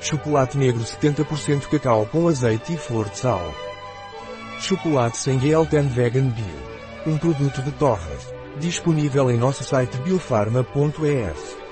Chocolate negro 70% cacau com azeite e flor de sal. Chocolate sem Gelten Vegan Bio. Um produto de Torres. Disponível em nosso site biofarma.es.